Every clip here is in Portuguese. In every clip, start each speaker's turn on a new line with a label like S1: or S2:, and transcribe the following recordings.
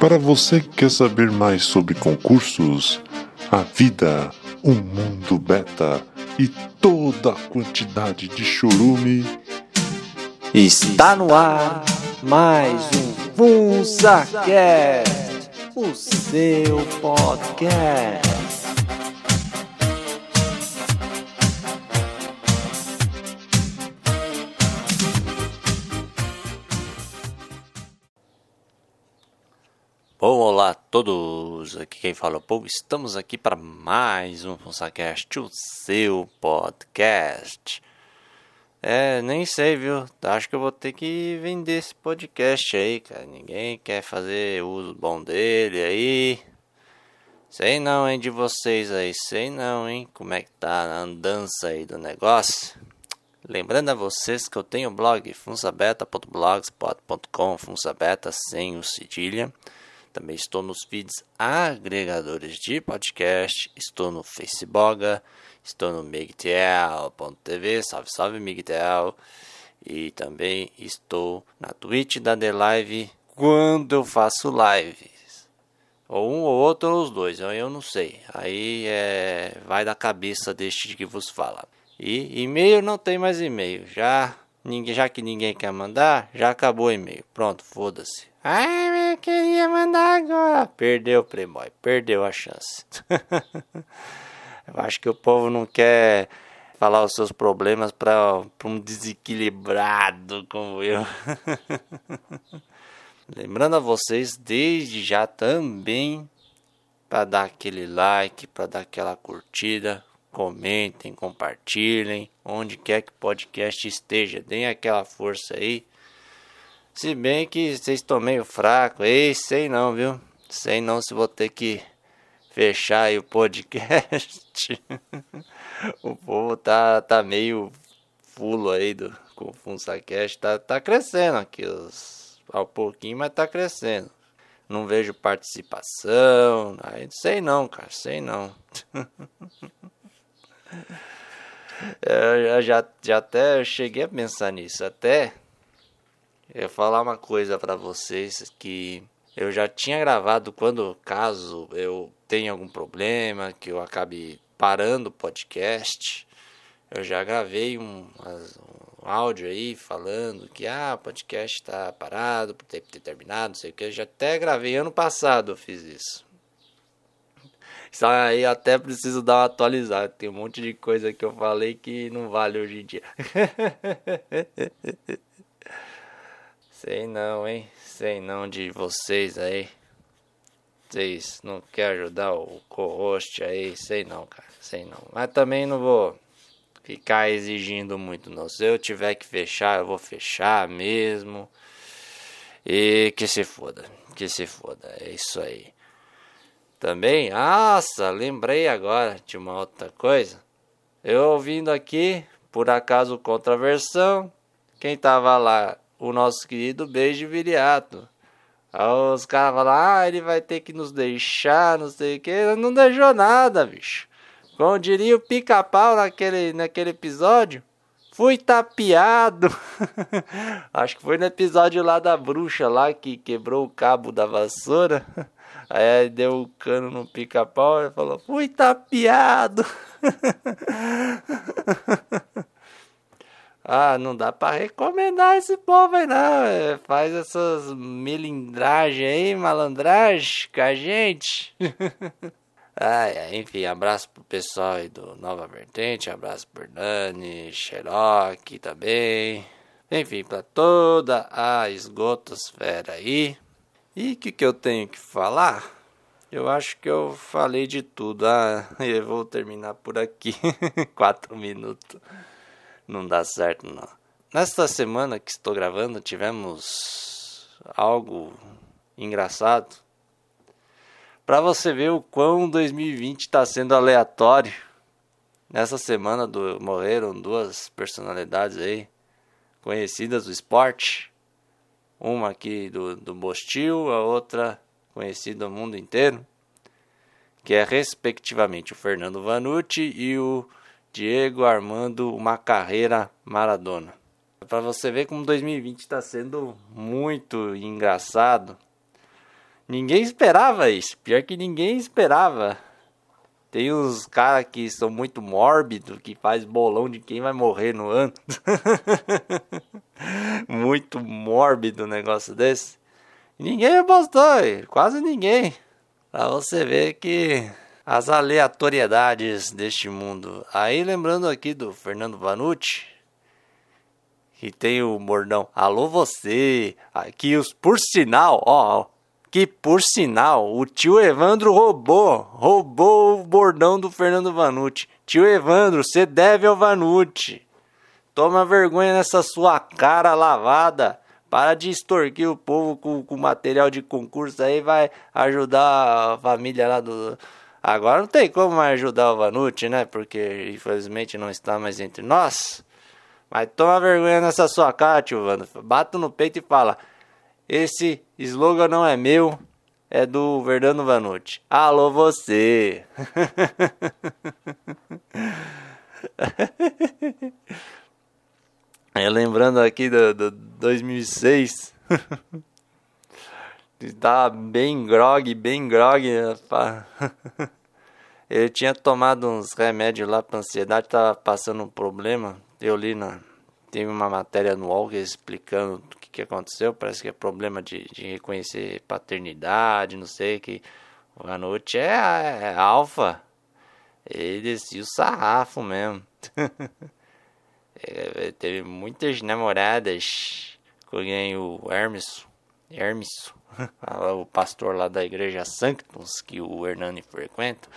S1: Para você que quer saber mais sobre concursos, a vida, o mundo beta e toda a quantidade de chorume,
S2: Está no ar mais um FunsaCast, o seu podcast. Bom, olá a todos, aqui quem fala é o Paul, estamos aqui para mais um FunsaCast, o seu podcast. É, nem sei, viu? Acho que eu vou ter que vender esse podcast aí, cara. Ninguém quer fazer uso bom dele aí. Sei não, hein, de vocês aí. Sei não, hein, como é que tá a andança aí do negócio. Lembrando a vocês que eu tenho o blog funsabeta.blogspot.com, funsabeta sem o cedilha. Também estou nos feeds agregadores de podcast, estou no Facebook, estou no migtel.tv, salve salve Migtel, e também estou na Twitch da The Live quando eu faço lives. Ou um ou outro ou os dois, eu não sei. Aí é, vai da cabeça deste que vos fala. E e-mail não tem mais e-mail, já ninguém, já que ninguém quer mandar, já acabou o e-mail. Pronto, foda-se. Ai, eu queria mandar agora. Perdeu, Playboy. Perdeu a chance. eu acho que o povo não quer falar os seus problemas para um desequilibrado como eu. Lembrando a vocês, desde já também, para dar aquele like, para dar aquela curtida, comentem, compartilhem, onde quer que o podcast esteja, deem aquela força aí. Se bem que vocês estão meio fraco, ei, sei não, viu? Sei não se vou ter que fechar aí o podcast. o povo tá, tá meio fulo aí do, com o FunsaCast, tá, tá crescendo aqui os, ao pouquinho, mas tá crescendo. Não vejo participação, aí sei não, cara, sei não. eu já, já até cheguei a pensar nisso, até eu falar uma coisa para vocês que eu já tinha gravado quando caso eu tenha algum problema, que eu acabe parando o podcast, eu já gravei um, um áudio aí falando que ah, o podcast está parado por ter, ter terminado, não sei o que. Eu já até gravei ano passado, eu fiz isso. Isso aí até preciso dar uma atualizada. Tem um monte de coisa que eu falei que não vale hoje em dia. Sei não, hein? Sei não de vocês aí. Vocês não querem ajudar o co-host aí? Sei não, cara. Sei não. Mas também não vou ficar exigindo muito, não. Se eu tiver que fechar, eu vou fechar mesmo. E que se foda. Que se foda. É isso aí. Também, nossa, lembrei agora de uma outra coisa. Eu ouvindo aqui, por acaso, contraversão. Quem tava lá o nosso querido Beijo Viriato. Aí os caras falam, ah, ele vai ter que nos deixar, não sei o que. Não deixou nada, bicho. Como diria o pica-pau naquele, naquele episódio, fui tapeado. Acho que foi no episódio lá da bruxa lá que quebrou o cabo da vassoura. Aí deu o cano no pica-pau e falou, fui tapeado. Ah, não dá para recomendar esse povo aí não. É, faz essas melindragens aí, malandragem com a gente. ah, enfim, abraço pro pessoal aí do Nova Vertente, abraço pro Dani, Xerox também. Enfim, para toda a esgotosfera aí. E o que, que eu tenho que falar? Eu acho que eu falei de tudo. Ah, eu vou terminar por aqui. Quatro minutos não dá certo não. Nesta semana que estou gravando tivemos algo engraçado. Para você ver o quão 2020 está sendo aleatório. Nessa semana do, morreram duas personalidades aí conhecidas do esporte. Uma aqui do, do Bostil, a outra conhecida no mundo inteiro. Que é respectivamente o Fernando Vanucci e o Diego Armando uma carreira Maradona. Para você ver como 2020 está sendo muito engraçado. Ninguém esperava isso. Pior que ninguém esperava. Tem uns caras que são muito mórbidos, que faz bolão de quem vai morrer no ano. muito mórbido um negócio desse. Ninguém apostou, quase ninguém. Pra você ver que as aleatoriedades deste mundo. Aí lembrando aqui do Fernando Vanucci, que tem o bordão Alô você, aqui os por sinal, ó, que por sinal o tio Evandro roubou, roubou o bordão do Fernando Vanucci. Tio Evandro, você deve ao Vanucci. Toma vergonha nessa sua cara lavada. Para de extorquir o povo com, com material de concurso aí, vai ajudar a família lá do. Agora não tem como mais ajudar o Vanucci, né? Porque infelizmente não está mais entre nós. Mas toma vergonha nessa sua cara, tio Vando. Bata no peito e fala: Esse slogan não é meu, é do Verdano Vanucci. Alô, você! É, lembrando aqui do, do 2006. Tava bem grog, bem grog. Ele tinha tomado uns remédios lá pra ansiedade, tava passando um problema. Eu li na. Teve uma matéria no UOL explicando o que, que aconteceu. Parece que é problema de, de reconhecer paternidade, não sei que. O Ganucci é, é, é alfa. Ele descia o sarrafo mesmo. É, teve muitas namoradas com o Hermes. Hermes, o pastor lá da igreja Sanctus, que o Hernani frequenta.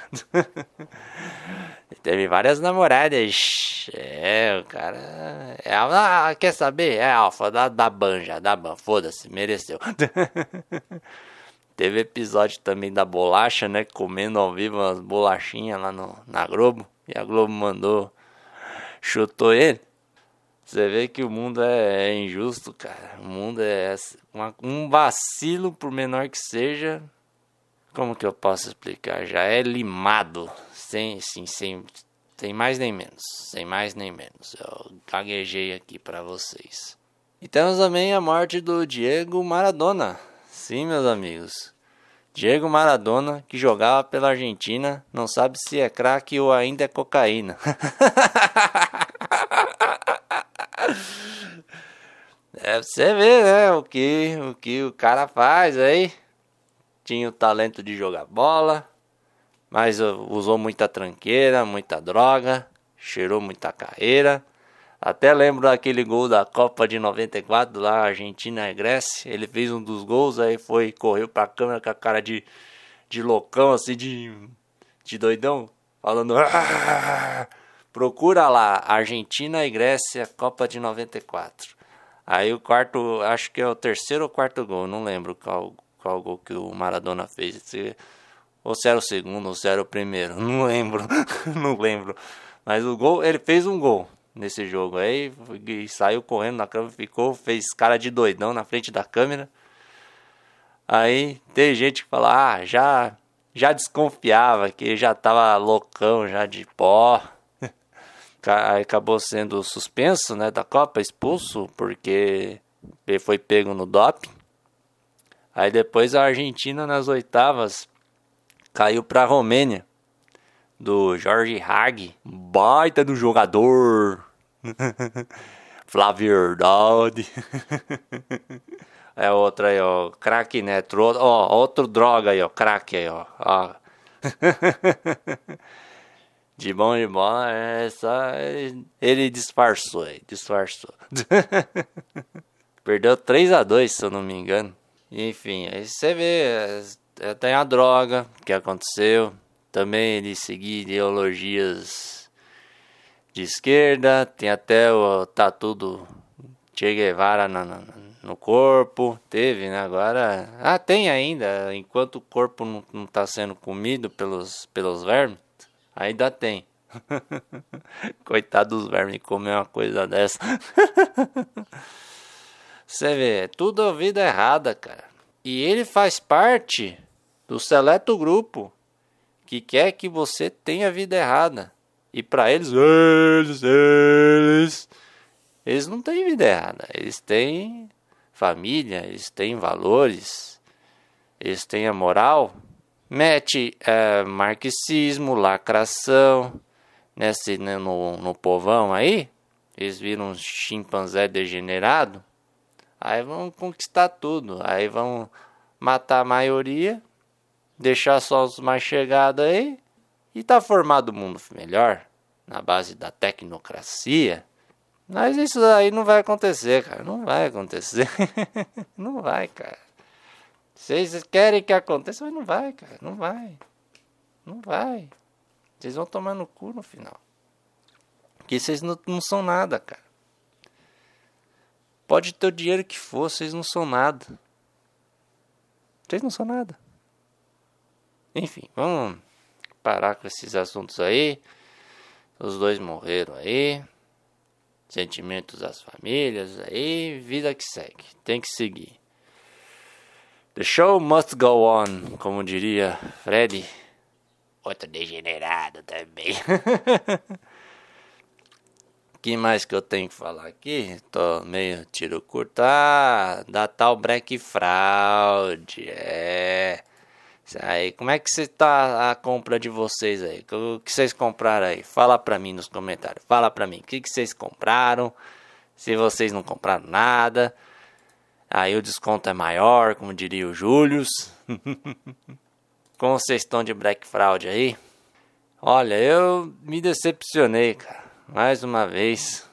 S2: teve várias namoradas. É, o cara. É, ah, quer saber? É alfa, da, da banja, da ban, foda-se, mereceu. Teve episódio também da bolacha, né? Comendo ao vivo umas bolachinhas lá no, na Globo. E a Globo mandou, chutou ele. Você vê que o mundo é, é injusto, cara. O mundo é uma, um vacilo, por menor que seja. Como que eu posso explicar? Já é limado. Sem, sim, sem, sem mais nem menos. Sem mais nem menos. Eu gaguejei aqui para vocês. E temos também a morte do Diego Maradona. Sim, meus amigos. Diego Maradona, que jogava pela Argentina, não sabe se é crack ou ainda é cocaína. É você ver, né? O que, o que o cara faz aí. Tinha o talento de jogar bola, mas usou muita tranqueira, muita droga, cheirou muita carreira. Até lembro daquele gol da Copa de 94 lá, Argentina e Grécia. Ele fez um dos gols, aí foi, correu pra câmera com a cara de, de loucão, assim, de, de doidão, falando. Ah! Procura lá, Argentina e Grécia, Copa de 94. Aí o quarto, acho que é o terceiro ou quarto gol, não lembro qual, qual gol que o Maradona fez. Ou se era o segundo, ou se era o primeiro, não lembro, não lembro. Mas o gol, ele fez um gol nesse jogo aí, saiu correndo na câmera, ficou, fez cara de doidão na frente da câmera. Aí tem gente que fala, ah, já, já desconfiava que já tava loucão, já de pó acabou sendo suspenso né, da Copa, expulso, porque ele foi pego no doping. Aí depois a Argentina nas oitavas caiu para a Romênia, do Jorge Hag, baita do jogador. Flávio Verdade. é outra aí, ó, craque Netro, ó, outro droga aí, ó, craque aí, ó. ó. De bom de bola, é só. Ele disfarçou aí, disfarçou. Perdeu 3 a 2 se eu não me engano. Enfim, aí você vê. É, tem a droga que aconteceu. Também ele seguia ideologias de esquerda. Tem até o tatu do Che Guevara no, corpo. Teve, né? Agora. Ah, tem ainda. Enquanto o corpo não está sendo comido pelos, pelos vermes. Ainda tem. Coitado dos vermes comer uma coisa dessa. Você vê, é tudo a vida errada, cara. E ele faz parte do seleto grupo que quer que você tenha vida errada. E para eles, eles, eles, eles não têm vida errada. Eles têm família, eles têm valores. eles têm a moral, mete é, marxismo, lacração, nesse, né, no, no povão aí, eles viram um chimpanzé degenerado, aí vão conquistar tudo, aí vão matar a maioria, deixar só os mais chegados aí, e tá formado o um mundo melhor, na base da tecnocracia. Mas isso aí não vai acontecer, cara. Não vai acontecer. não vai, cara. Vocês querem que aconteça, mas não vai, cara. Não vai. Não vai. Vocês vão tomar no cu no final. Porque vocês não, não são nada, cara. Pode ter o dinheiro que for, vocês não são nada. Vocês não são nada. Enfim, vamos parar com esses assuntos aí. Os dois morreram aí. Sentimentos das famílias aí. Vida que segue. Tem que seguir. The show must go on, como diria Freddy. Outro degenerado também. que mais que eu tenho que falar aqui? Tô meio tiro curto. Ah, da tal Black Fraud. É. Aí, como é que você tá a compra de vocês aí? O que vocês compraram aí? Fala pra mim nos comentários. Fala pra mim. O que, que vocês compraram? Se vocês não compraram nada. Aí o desconto é maior, como diria o Július. como vocês estão de Black Fraud aí? Olha, eu me decepcionei, cara. Mais uma vez.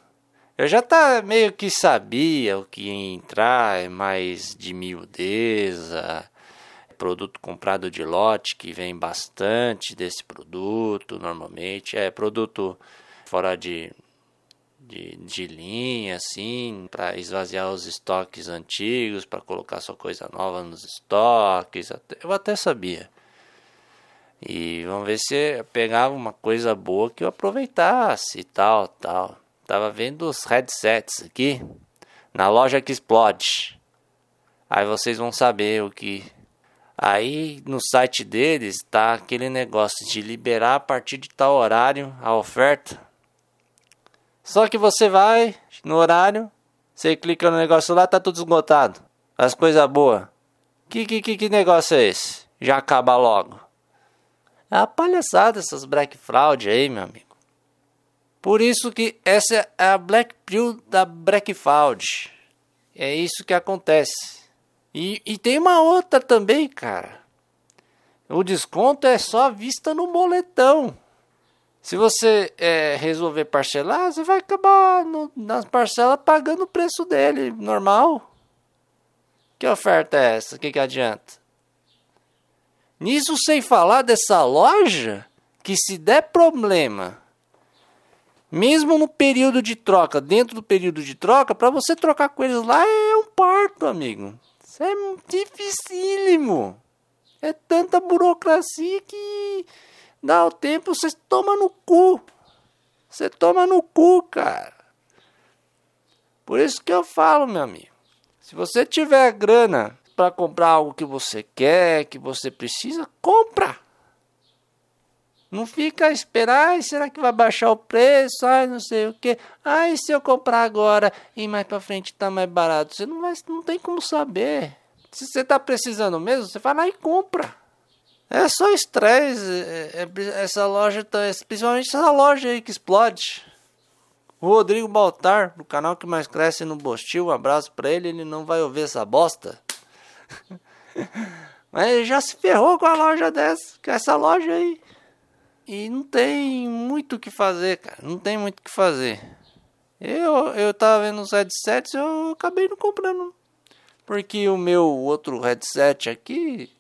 S2: Eu já tá meio que sabia o que ia entrar, é mais de miudeza produto comprado de lote, que vem bastante desse produto, normalmente. É produto fora de, de, de linha, assim, para esvaziar os estoques antigos, para colocar sua coisa nova nos estoques. Eu até sabia. E vamos ver se pegava uma coisa boa que eu aproveitasse e tal, tal. Tava vendo os headsets aqui na loja que explode. Aí vocês vão saber o que Aí no site deles está aquele negócio de liberar a partir de tal horário a oferta. Só que você vai no horário, você clica no negócio lá, tá tudo esgotado. As coisas boas. Que, que, que, que negócio é esse? Já acaba logo. É a palhaçada essas Black Fraud aí, meu amigo. Por isso que essa é a Black Pill da Black Fraud. É isso que acontece. E, e tem uma outra também, cara. O desconto é só vista no boletão. Se você é, resolver parcelar, você vai acabar no, nas parcelas pagando o preço dele, normal. Que oferta é essa? O que, que adianta? Nisso sem falar dessa loja que se der problema, mesmo no período de troca, dentro do período de troca, para você trocar com eles lá é um parto, amigo. Isso é dificílimo. É tanta burocracia que dá o tempo, você toma no cu. Você toma no cu, cara. Por isso que eu falo, meu amigo. Se você tiver grana para comprar algo que você quer, que você precisa, compra. Não fica a esperar, será que vai baixar o preço? Ai, não sei o que. Ai, se eu comprar agora e mais para frente tá mais barato, você não vai, não tem como saber. Se você tá precisando mesmo, você vai lá e compra. É só estresse. É, é, essa loja, tá, principalmente essa loja aí que explode. O Rodrigo Baltar, do canal que mais cresce no Bostil, um abraço pra ele, ele não vai ouvir essa bosta. Mas ele já se ferrou com a loja dessa, com essa loja aí. E não tem muito o que fazer, cara. Não tem muito o que fazer. Eu, eu tava vendo os headsets, eu acabei não comprando. Porque o meu outro headset aqui,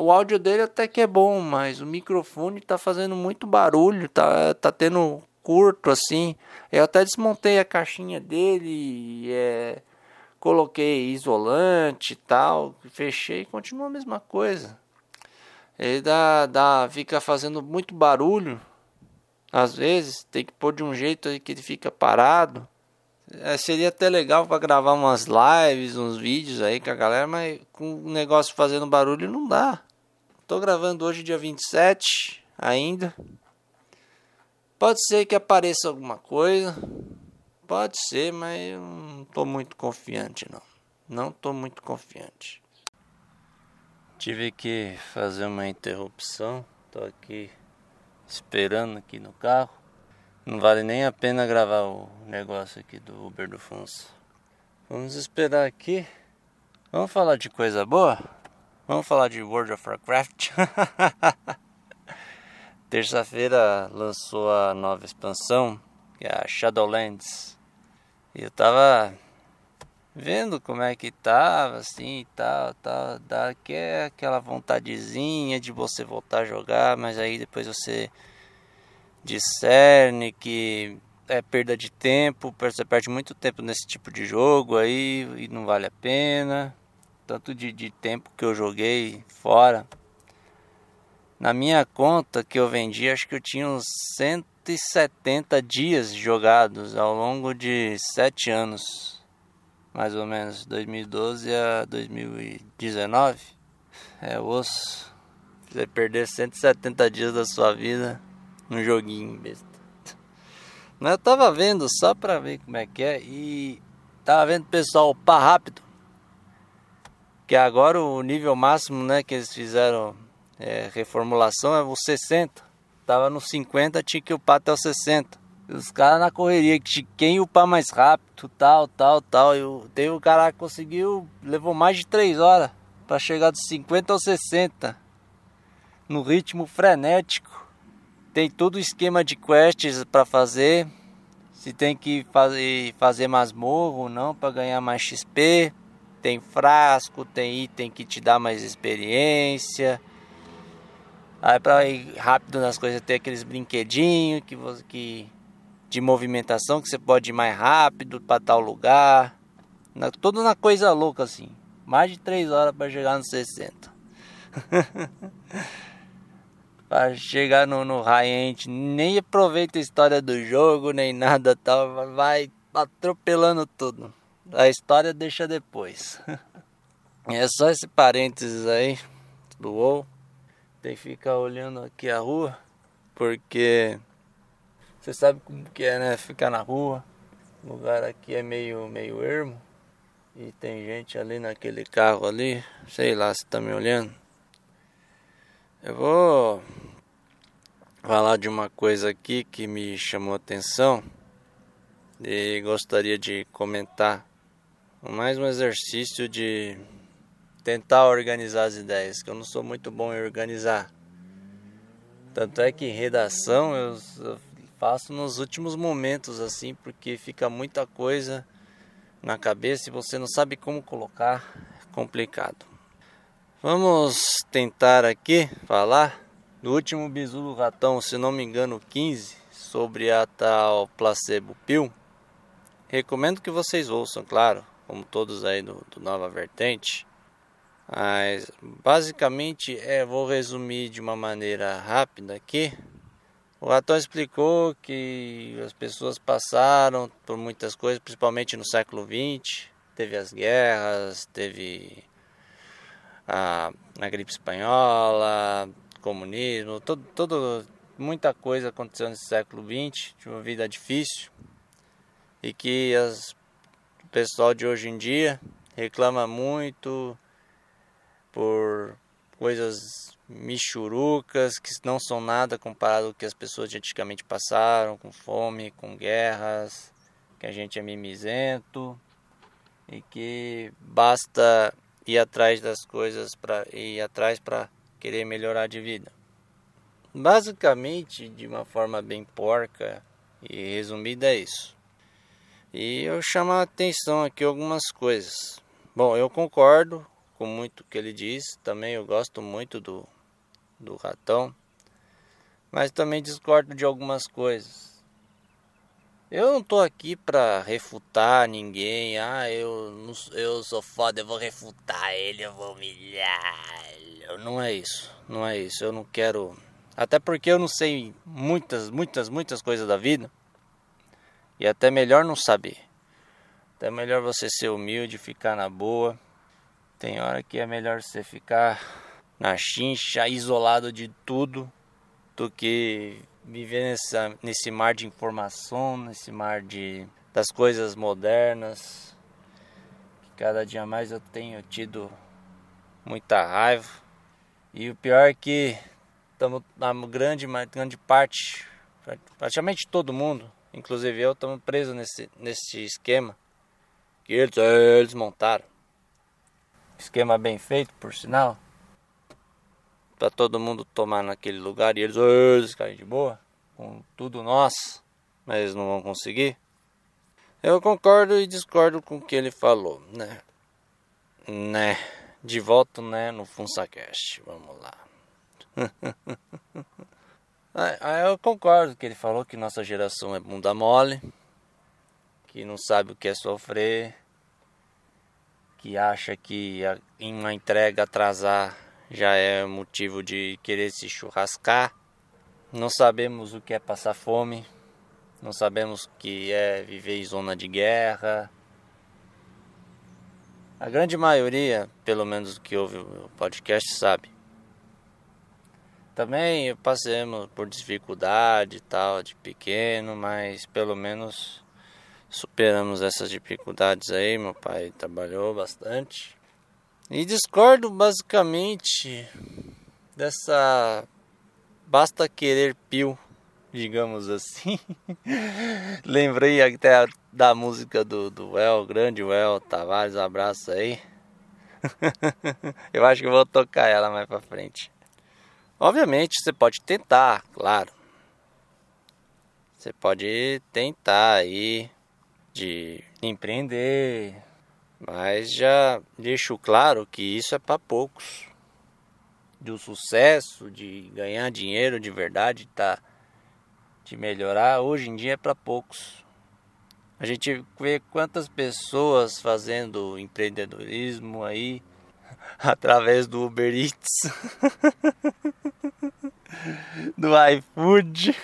S2: o áudio dele até que é bom, mas o microfone tá fazendo muito barulho, tá, tá tendo curto assim. Eu até desmontei a caixinha dele, é, coloquei isolante e tal, fechei e continua a mesma coisa. Ele dá, dá, fica fazendo muito barulho. Às vezes tem que pôr de um jeito aí que ele fica parado. É, seria até legal para gravar umas lives, uns vídeos aí com a galera, mas com o negócio fazendo barulho não dá. Tô gravando hoje dia 27 ainda. Pode ser que apareça alguma coisa. Pode ser, mas eu não tô muito confiante não. Não tô muito confiante. Tive que fazer uma interrupção. Tô aqui esperando aqui no carro. Não vale nem a pena gravar o negócio aqui do Uber do Funso. Vamos esperar aqui. Vamos falar de coisa boa? Vamos falar de World of Warcraft. Terça-feira lançou a nova expansão, que é a Shadowlands. E eu tava vendo como é que tava, assim e tal, tal, dá que é aquela vontadezinha de você voltar a jogar, mas aí depois você discerne que é perda de tempo, você perde muito tempo nesse tipo de jogo aí e não vale a pena. Tanto de, de tempo que eu joguei fora. Na minha conta que eu vendi, acho que eu tinha uns 170 dias jogados ao longo de 7 anos mais ou menos 2012 a 2019. É osso. Você perder 170 dias da sua vida num joguinho besta. Mas eu tava vendo só pra ver como é que é e tava vendo pessoal upar rápido. Que agora o nível máximo né, que eles fizeram é, reformulação é o 60. Tava no 50, tinha que upar até o 60. Os caras na correria, que quem upar mais rápido, tal, tal, tal. Eu, tem o cara que conseguiu, levou mais de 3 horas para chegar dos 50 aos 60. No ritmo frenético. Tem todo o esquema de quests para fazer. Se tem que fazer, fazer masmorra ou não para ganhar mais XP. Tem frasco, tem item que te dá mais experiência. Aí para ir rápido nas coisas tem aqueles brinquedinhos que, que de movimentação que você pode ir mais rápido para tal lugar. Na, tudo na coisa louca assim. Mais de 3 horas para chegar no 60. para chegar no, no high-end, nem aproveita a história do jogo, nem nada tal, vai atropelando tudo. A história deixa depois. é só esse parênteses aí do WoW. Tem que ficar olhando aqui a rua, porque você sabe como que é, né? Ficar na rua. O lugar aqui é meio, meio ermo. E tem gente ali naquele carro ali. Sei lá se tá me olhando. Eu vou falar de uma coisa aqui que me chamou atenção. E gostaria de comentar. Mais um exercício de tentar organizar as ideias. Que eu não sou muito bom em organizar. Tanto é que em redação eu, faço nos últimos momentos assim, porque fica muita coisa na cabeça e você não sabe como colocar, é complicado. Vamos tentar aqui falar do último bisu do ratão, se não me engano, 15, sobre a tal placebo pill. Recomendo que vocês ouçam, claro, como todos aí do, do Nova Vertente. Mas basicamente é, vou resumir de uma maneira rápida aqui o ator explicou que as pessoas passaram por muitas coisas, principalmente no século XX. Teve as guerras, teve a, a gripe espanhola, comunismo, todo, todo, muita coisa aconteceu nesse século XX, de uma vida difícil. E que as, pessoal de hoje em dia reclama muito por coisas michurucas que não são nada comparado ao que as pessoas de antigamente passaram, com fome, com guerras, que a gente é mimizento e que basta ir atrás das coisas para ir atrás para querer melhorar de vida. Basicamente, de uma forma bem porca e resumida é isso. E eu chamo a atenção aqui algumas coisas. Bom, eu concordo com muito que ele diz, também eu gosto muito do do ratão, mas também discordo de algumas coisas. Eu não tô aqui para refutar ninguém. Ah, eu não, eu sou foda, eu vou refutar ele, eu vou humilhar. Não é isso. Não é isso. Eu não quero. Até porque eu não sei muitas, muitas, muitas coisas da vida. E até melhor não saber. Até melhor você ser humilde, ficar na boa. Tem hora que é melhor você ficar na chincha, isolado de tudo, do que viver nessa, nesse mar de informação, nesse mar de, das coisas modernas. Cada dia mais eu tenho tido muita raiva. E o pior é que estamos na grande, grande parte, praticamente todo mundo, inclusive eu, estamos presos nesse, nesse esquema que eles, eles montaram. Esquema bem feito, por sinal. Pra todo mundo tomar naquele lugar e eles, eles caem de boa, com tudo nosso, mas não vão conseguir. Eu concordo e discordo com o que ele falou, né? Né? De volta, né, no FunsaCast. Vamos lá. eu concordo que ele falou que nossa geração é bunda mole, que não sabe o que é sofrer, que acha que em uma entrega atrasar já é motivo de querer se churrascar. Não sabemos o que é passar fome, não sabemos o que é viver em zona de guerra. A grande maioria, pelo menos que ouve o podcast, sabe. Também passamos por dificuldade e tal, de pequeno, mas pelo menos superamos essas dificuldades aí. Meu pai trabalhou bastante. E discordo basicamente dessa basta querer pio, digamos assim. Lembrei até da música do, do El, grande El Tavares, abraço aí. eu acho que vou tocar ela mais pra frente. Obviamente você pode tentar, claro. Você pode tentar aí de empreender, mas já deixo claro que isso é para poucos. Do sucesso, de ganhar dinheiro de verdade, tá, de melhorar, hoje em dia é para poucos. A gente vê quantas pessoas fazendo empreendedorismo aí através do Uber Eats, do iFood,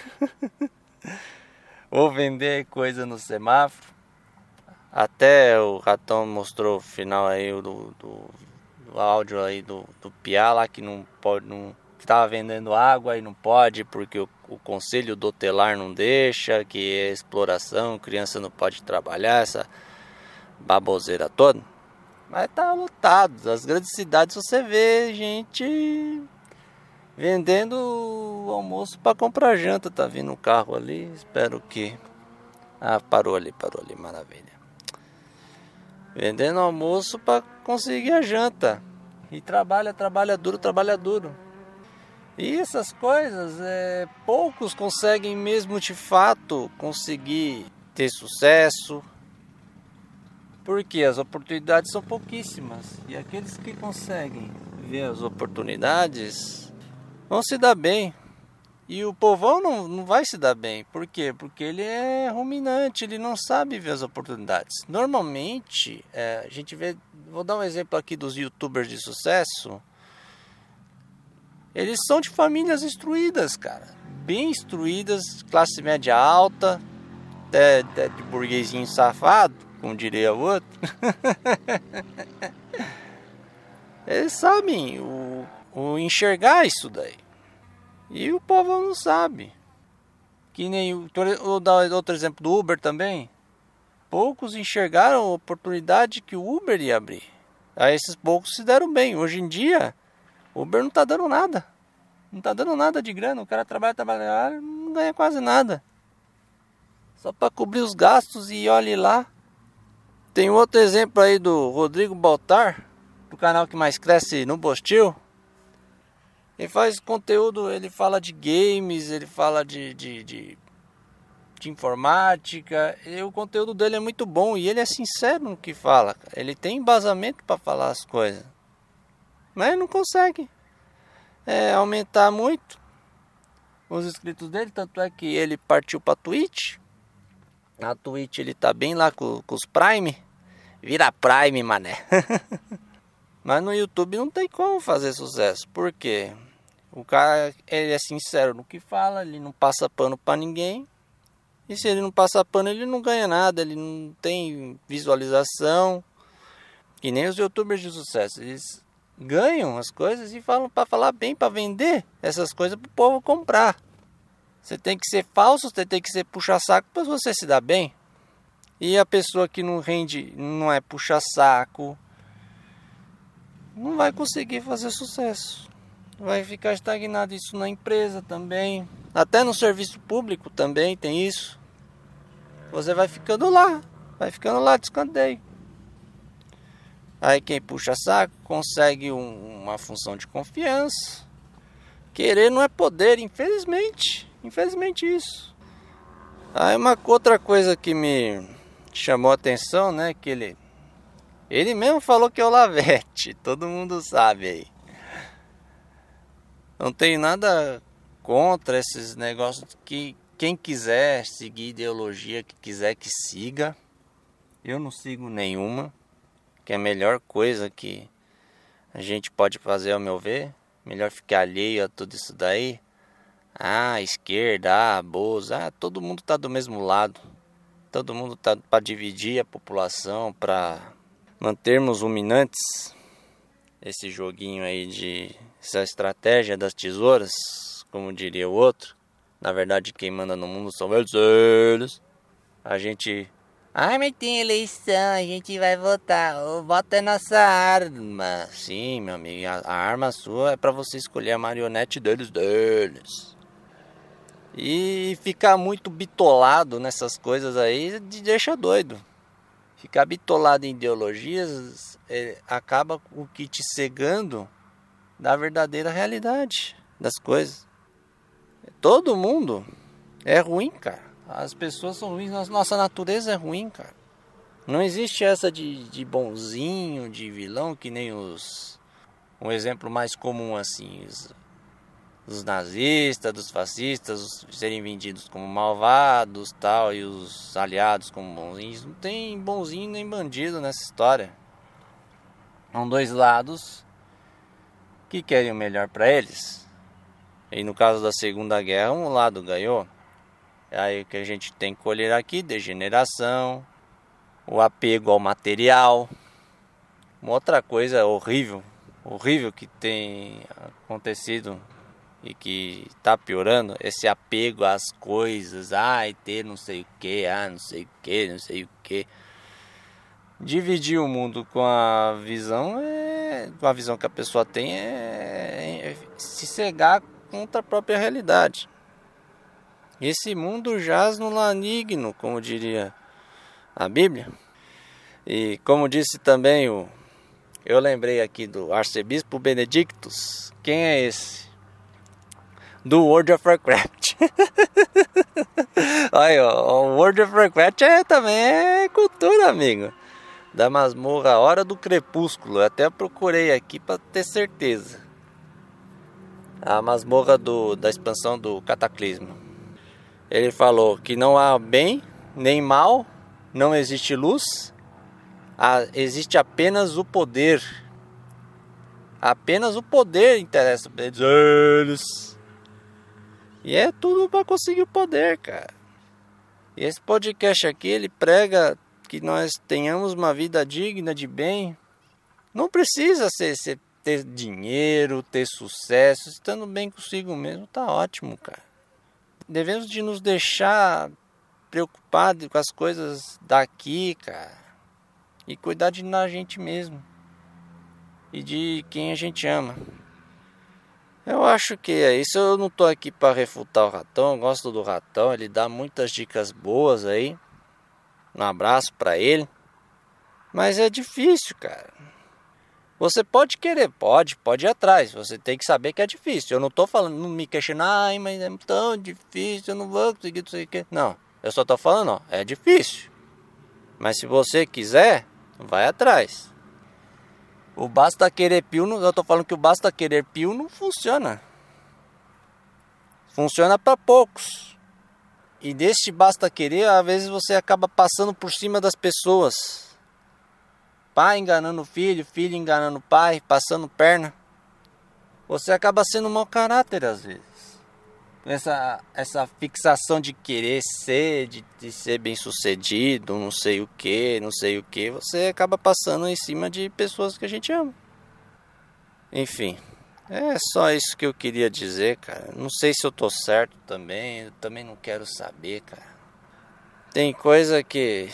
S2: ou vender coisa no semáforo. Até o Ratão mostrou o final aí do, do, do áudio aí do, do Piá lá que não pode, não estava vendendo água e não pode porque o, o conselho dotelar não deixa, que é exploração, criança não pode trabalhar, essa baboseira toda. Mas tá lotado. As grandes cidades você vê gente vendendo almoço para comprar janta. Tá vindo um carro ali, espero que. Ah, parou ali, parou ali, maravilha. Vendendo almoço para conseguir a janta. E trabalha, trabalha duro, trabalha duro. E essas coisas, é, poucos conseguem mesmo de fato conseguir ter sucesso, porque as oportunidades são pouquíssimas e aqueles que conseguem ver as oportunidades vão se dar bem. E o povão não, não vai se dar bem. Por quê? Porque ele é ruminante, ele não sabe ver as oportunidades. Normalmente, é, a gente vê. Vou dar um exemplo aqui dos youtubers de sucesso. Eles são de famílias instruídas, cara. Bem instruídas, classe média alta, até, até de burguesinho safado como diria o outro. Eles sabem o, o enxergar isso daí. E o povo não sabe. Que nem o, dar outro exemplo do Uber também. Poucos enxergaram a oportunidade que o Uber ia abrir. Aí esses poucos se deram bem. Hoje em dia, o Uber não está dando nada. Não está dando nada de grana. O cara trabalha, trabalha, não ganha quase nada. Só para cobrir os gastos e olhe lá. Tem outro exemplo aí do Rodrigo Baltar, do canal que mais cresce no Bostil. Ele faz conteúdo, ele fala de games, ele fala de, de, de, de informática. E o conteúdo dele é muito bom e ele é sincero no que fala. Ele tem embasamento para falar as coisas. Mas não consegue é, aumentar muito os inscritos dele. Tanto é que ele partiu para Twitch. Na Twitch ele tá bem lá com, com os Prime. Vira Prime, mané. Mas no YouTube não tem como fazer sucesso. Por quê? O cara ele é sincero no que fala, ele não passa pano para ninguém. E se ele não passa pano, ele não ganha nada, ele não tem visualização. E nem os youtubers de sucesso, eles ganham as coisas e falam para falar bem, para vender essas coisas para o povo comprar. Você tem que ser falso, você tem que ser puxa-saco para você se dar bem. E a pessoa que não rende, não é puxa-saco, não vai conseguir fazer sucesso. vai ficar estagnado isso na empresa também. Até no serviço público também tem isso. Você vai ficando lá, vai ficando lá de escanteio. Aí quem puxa saco consegue um, uma função de confiança. Querer não é poder, infelizmente. Infelizmente isso. Aí uma outra coisa que me chamou atenção, né, que ele ele mesmo falou que é o Lavete, todo mundo sabe aí. Não tem nada contra esses negócios que quem quiser seguir ideologia que quiser que siga. Eu não sigo nenhuma, que é a melhor coisa que a gente pode fazer ao meu ver. Melhor ficar alheio a tudo isso daí. Ah, esquerda, ah, boas, ah, todo mundo tá do mesmo lado. Todo mundo tá para dividir a população, para mantermos ruminantes. Esse joguinho aí de essa estratégia das tesouras, como diria o outro. Na verdade, quem manda no mundo são eles. eles. A gente. Ai, mas tem eleição, a gente vai votar. O voto é nossa arma. Sim, meu amigo, a, a arma sua é para você escolher a marionete deles, deles. E ficar muito bitolado nessas coisas aí deixa doido. Ficar bitolado em ideologias é, acaba o que te cegando da verdadeira realidade das coisas. Todo mundo é ruim, cara. As pessoas são ruins, nossa natureza é ruim, cara. Não existe essa de, de bonzinho, de vilão, que nem os. Um exemplo mais comum assim. Os, dos nazistas, dos fascistas serem vendidos como malvados tal e os aliados como bonzinhos. Não tem bonzinho nem bandido nessa história. São dois lados que querem o melhor para eles. E no caso da Segunda Guerra, um lado ganhou. É aí que a gente tem que colher aqui degeneração, o apego ao material. Uma outra coisa horrível, horrível que tem acontecido e que está piorando esse apego às coisas, ai ter não sei o que, ah não sei o que, não sei o que. Dividir o mundo com a visão é, com a visão que a pessoa tem é, é se cegar contra a própria realidade. Esse mundo jaz no lanigno, como diria a Bíblia. E como disse também o eu lembrei aqui do arcebispo Benedictus. Quem é esse? Do World of Warcraft. Olha, o World of Warcraft é, também é cultura, amigo. Da masmorra Hora do Crepúsculo. Eu até procurei aqui para ter certeza. A masmorra do, da expansão do Cataclismo. Ele falou que não há bem nem mal, não existe luz, existe apenas o poder. Apenas o poder interessa para eles. E é tudo para conseguir o poder, cara. E esse podcast aqui, ele prega que nós tenhamos uma vida digna de bem. Não precisa ser, ser ter dinheiro, ter sucesso, estando bem consigo mesmo, tá ótimo, cara. Devemos de nos deixar preocupados com as coisas daqui, cara. E cuidar de nós a gente mesmo. E de quem a gente ama. Eu acho que é isso. Eu não tô aqui para refutar o ratão. Eu gosto do ratão. Ele dá muitas dicas boas aí. Um abraço para ele. Mas é difícil, cara. Você pode querer, pode, pode ir atrás. Você tem que saber que é difícil. Eu não tô falando, não me questionar, ai, mas é tão difícil, eu não vou conseguir, não sei o que. Não, eu só tô falando, ó, é difícil. Mas se você quiser, vai atrás. O basta querer pio, eu tô falando que o basta querer pio não funciona. Funciona para poucos. E deste basta querer, às vezes você acaba passando por cima das pessoas. Pai enganando filho, filho enganando pai, passando perna. Você acaba sendo mau caráter às vezes essa, essa fixação de querer ser, de, de ser bem sucedido, não sei o que, não sei o que, você acaba passando em cima de pessoas que a gente ama. Enfim, é só isso que eu queria dizer, cara. Não sei se eu tô certo também, eu também não quero saber, cara. Tem coisa que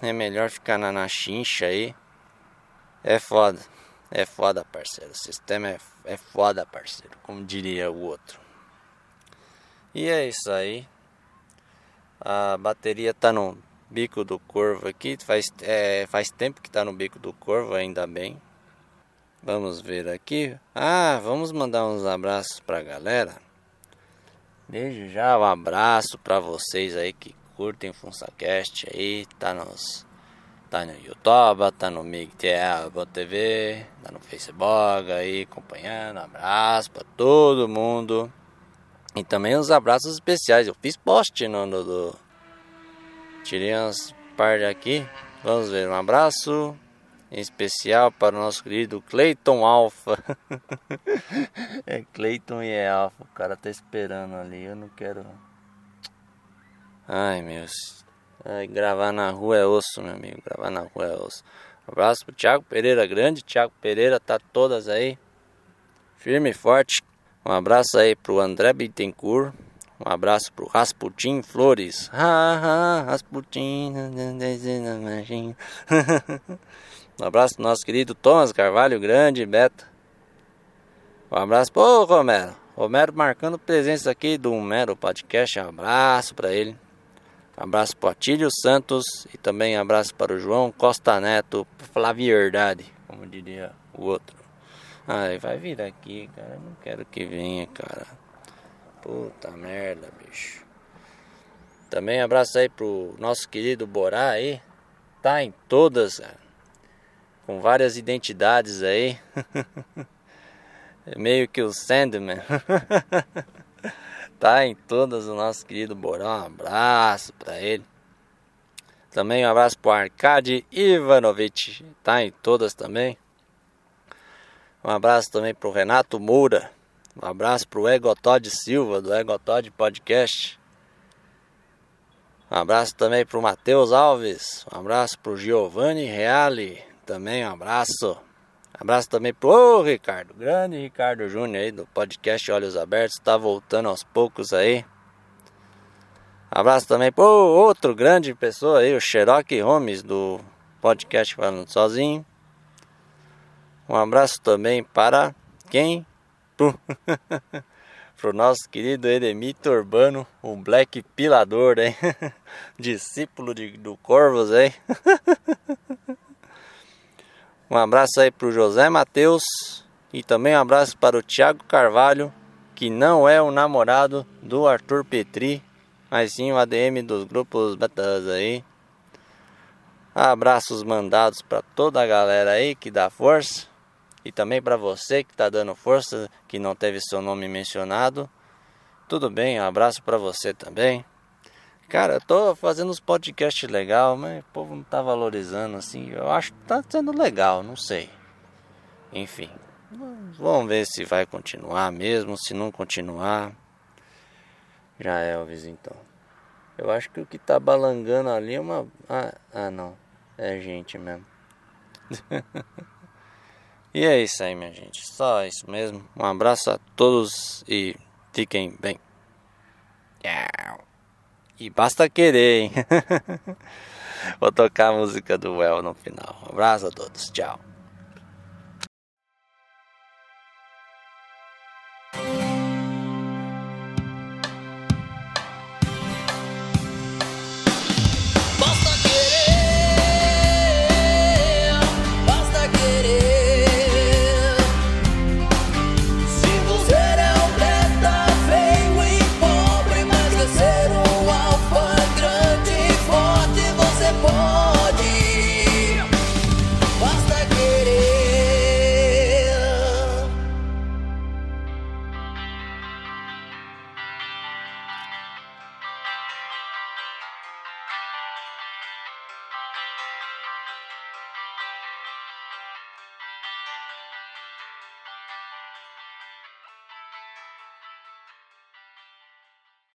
S2: é melhor ficar na, na chincha aí. É foda. É foda, parceiro. O sistema é, é foda, parceiro. Como diria o outro. E é isso aí. A bateria tá no bico do corvo aqui. Faz, é, faz tempo que tá no bico do corvo, ainda bem. Vamos ver aqui. Ah, vamos mandar uns abraços pra galera. Desde já um abraço para vocês aí que curtem o FunsaCast aí, tá nos tá no YouTube, tá no MigTV, TV, tá no Facebook aí acompanhando. Abraço para todo mundo. E também uns abraços especiais. Eu fiz post no, no do tirei umas partes aqui. Vamos ver, um abraço especial para o nosso querido Cleiton Alfa. é Cleiton e é Alfa. O cara tá esperando ali. Eu não quero. Ai, meus. Ai, gravar na rua é osso, meu amigo. Gravar na rua é osso. Um abraço pro Thiago Pereira Grande. Thiago Pereira tá todas aí. Firme e forte. Um abraço aí pro André Bittencourt. Um abraço pro Rasputin Flores. Rasputin. Um abraço pro nosso querido Thomas Carvalho, grande Beta. Um abraço pro Romero. Romero marcando presença aqui do Mero Podcast. Um abraço para ele. Um abraço para Atílio Santos e também um abraço para o João Costa Neto, Flávio Verdade, como diria o outro. Ai, vai vir aqui, cara. Não quero que venha, cara. Puta merda, bicho. Também um abraço aí pro nosso querido Borá aí. Tá em todas, cara com várias identidades aí. meio que o Sandman. tá em todas o nosso querido Borão. Um abraço para ele. Também um abraço pro Arcade Ivanovich. Tá em todas também. Um abraço também pro Renato Moura. Um abraço pro Egotod Silva do Egotod Podcast. Um abraço também pro Matheus Alves. Um abraço pro Giovanni Reale também um abraço. Abraço também pro Ricardo, grande Ricardo Júnior aí do podcast Olhos Abertos, tá voltando aos poucos aí. Abraço também pro outro grande pessoa aí, o Cherokee Holmes do podcast Falando Sozinho. Um abraço também para quem? Pro, pro nosso querido Eremito Urbano, o Black Pilador, hein? Discípulo de, do Corvos, hein? Um abraço aí para o José Matheus e também um abraço para o Thiago Carvalho, que não é o namorado do Arthur Petri, mas sim o ADM dos grupos betas aí. Abraços mandados para toda a galera aí que dá força e também para você que está dando força, que não teve seu nome mencionado. Tudo bem, um abraço para você também. Cara, eu tô fazendo uns podcasts legal, mas o povo não tá valorizando assim. Eu acho que tá sendo legal, não sei. Enfim, vamos ver se vai continuar mesmo, se não continuar. Já é, Elvis, então. Eu acho que o que tá balangando ali é uma. Ah, ah não. É gente mesmo. e é isso aí, minha gente. Só isso mesmo. Um abraço a todos e fiquem bem. Tchau. E basta querer, hein? Vou tocar a música do Well no final. Um abraço a todos. Tchau.